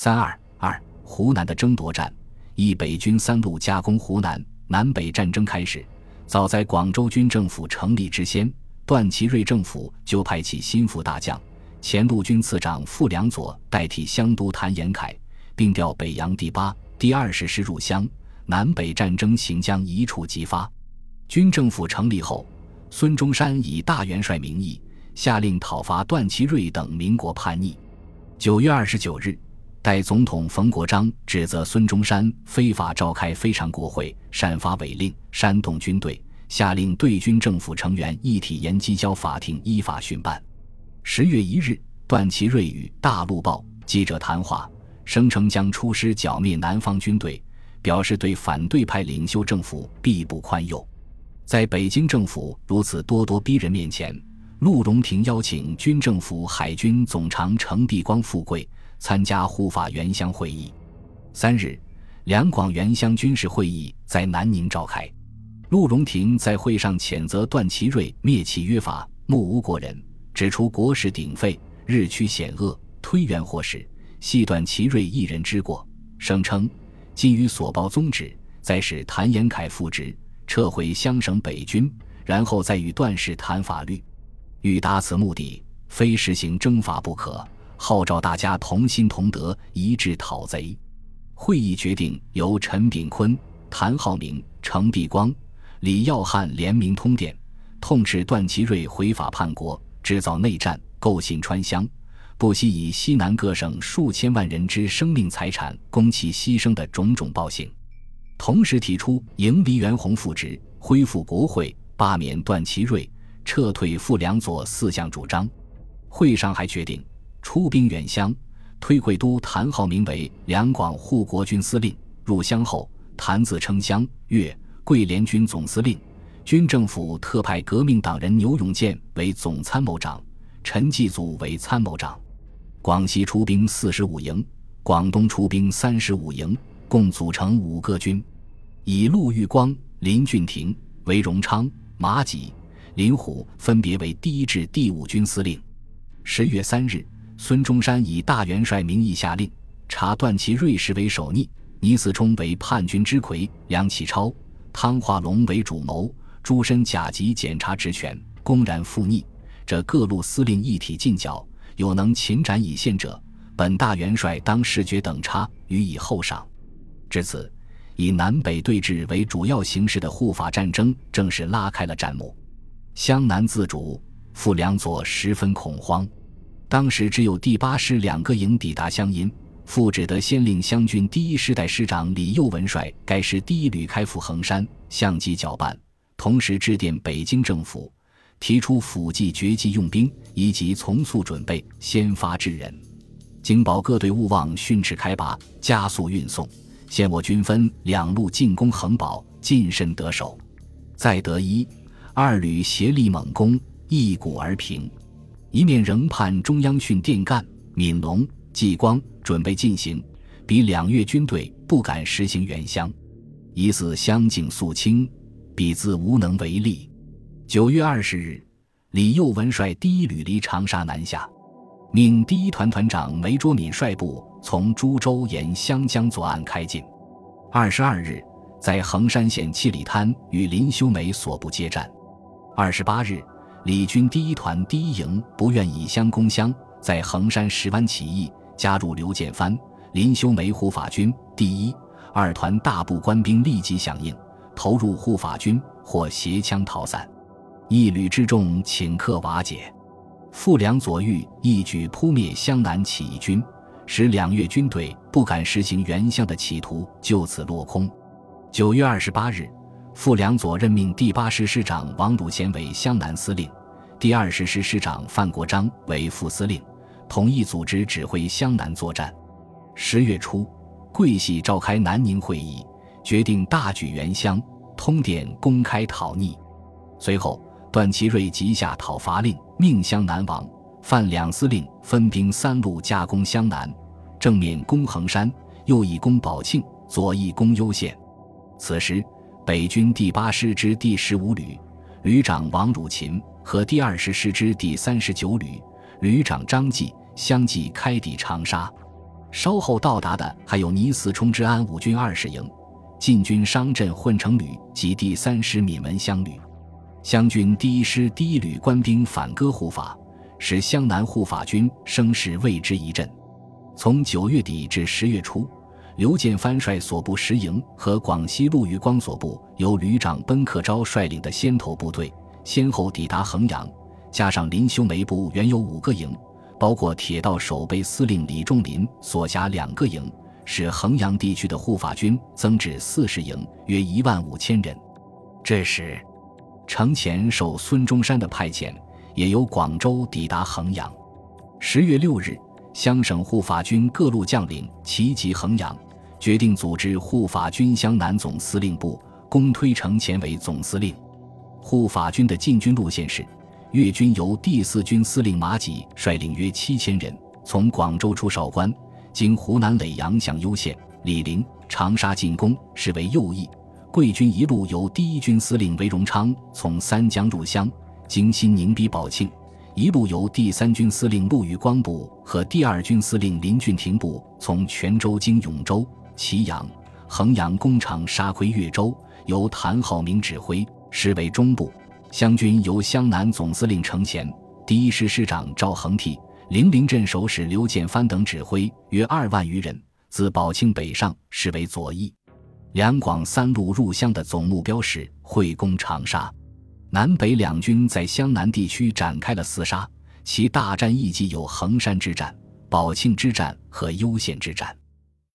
三二二，湖南的争夺战，一北军三路夹攻湖南。南北战争开始，早在广州军政府成立之先，段祺瑞政府就派其心腹大将、前陆军次长傅良佐代替湘督谭延闿，并调北洋第八、第二十师入湘。南北战争行将一触即发。军政府成立后，孙中山以大元帅名义下令讨伐段祺瑞等民国叛逆。九月二十九日。代总统冯国璋指责孙中山非法召开非常国会，擅发伪令，煽动军队，下令对军政府成员一体严缉交法庭依法讯办。十月一日，段祺瑞与《大陆报》记者谈话，声称将出师剿灭南方军队，表示对反对派领袖政府必不宽宥。在北京政府如此咄咄逼人面前，陆荣廷邀请军政府海军总长程璧光富贵。参加护法原乡会议。三日，两广原乡军事会议在南宁召开。陆荣廷在会上谴责段祺瑞灭契约法，目无国人，指出国事鼎沸，日趋险恶，推原祸始，系段祺瑞一人之过。声称基于所报宗旨，再使谭延闿复职，撤回湘省北军，然后再与段氏谈法律。欲达此目的，非实行征伐不可。号召大家同心同德，一致讨贼。会议决定由陈炳坤、谭浩明、程璧光、李耀汉联名通电，痛斥段祺瑞回法叛国，制造内战，构陷川湘，不惜以西南各省数千万人之生命财产供其牺牲的种种暴行。同时提出迎黎元洪复职、恢复国会、罢免段祺瑞、撤退傅良佐四项主张。会上还决定。出兵远乡，推贵都谭浩明为两广护国军司令。入湘后，谭自称湘粤桂联军总司令。军政府特派革命党人牛永健为总参谋长，陈继祖为参谋长。广西出兵四十五营，广东出兵三十五营，共组成五个军，以陆玉光、林俊廷、韦荣昌、马济、林虎分别为第一至第五军司令。十月三日。孙中山以大元帅名义下令，查段祺瑞氏为首逆，倪嗣冲为叛军之魁，梁启超、汤化龙为主谋，诸身甲级检察职权，公然附逆。这各路司令一体进剿，有能擒斩以献者，本大元帅当视觉等差，予以厚赏。至此，以南北对峙为主要形式的护法战争正式拉开了战幕。湘南自主，傅良佐十分恐慌。当时只有第八师两个营抵达湘阴，傅只得先令湘军第一师代师长李佑文率该师第一旅开赴衡山，相继搅拌。同时致电北京政府，提出辅计绝技用兵，以及从速准备，先发制人。京保各队勿忘训斥开拔，加速运送。现我军分两路进攻衡宝，近身得手。再得一、二旅协力猛攻，一鼓而平。一面仍盼中央训电干、闽龙、继光准备进行，比两粤军队不敢实行援湘，疑似乡境肃清，彼自无能为力。九月二十日，李佑文率第一旅离长沙南下，命第一团团长梅卓敏率部从株洲沿湘江左岸开进。二十二日，在衡山县七里滩与林修梅所部接战。二十八日。李军第一团第一营不愿以乡攻乡，在衡山石湾起义，加入刘建藩、林修梅护法军。第一、二团大部官兵立即响应，投入护法军，或携枪逃散。一旅之众顷刻瓦解。傅良左玉一举扑灭湘南起义军，使两粤军队不敢实行援湘的企图就此落空。九月二十八日，傅良佐任命第八师师长王汝贤为湘南司令。第二十师师长范国璋为副司令，统一组织指挥湘南作战。十月初，桂系召开南宁会议，决定大举援湘，通电公开讨逆。随后，段祺瑞即下讨伐令，命湘南王范两司令分兵三路夹攻湘南，正面攻衡山，右翼攻宝庆，左翼攻攸县。此时，北军第八师之第十五旅旅长王汝勤。和第二十师之第三十九旅旅长张继相继开抵长沙，稍后到达的还有倪嗣冲之安五军二十营、晋军商镇混成旅及第三师闽门乡旅。湘军第一师第一旅官兵反戈护法，使湘南护法军声势为之一振。从九月底至十月初，刘建藩率所部十营和广西陆羽光所部由旅长奔克昭率领的先头部队，先后抵达衡阳，加上林修梅部原有五个营。包括铁道守备司令李仲林所辖两个营，使衡阳地区的护法军增至四十营，约一万五千人。这时，程潜受孙中山的派遣，也由广州抵达衡阳。十月六日，湘省护法军各路将领齐集衡阳，决定组织护法军湘南总司令部，公推程潜为总司令。护法军的进军路线是。粤军由第四军司令马吉率领约七千人，从广州出韶关，经湖南耒阳向攸县、醴陵、长沙进攻，是为右翼；桂军一路由第一军司令韦荣昌从三江入湘，经新宁、逼宝庆，一路由第三军司令陆羽光部和第二军司令林俊廷部从泉州经永州、祁阳、衡阳攻城沙窥越州，由谭浩明指挥，是为中部。湘军由湘南总司令程潜、第一师师长赵恒惕、零陵镇守使刘建藩等指挥，约二万余人，自宝庆北上，视为左翼。两广三路入湘的总目标是会攻长沙。南北两军在湘南地区展开了厮杀，其大战役绩有衡山之战、宝庆之战和攸县之战。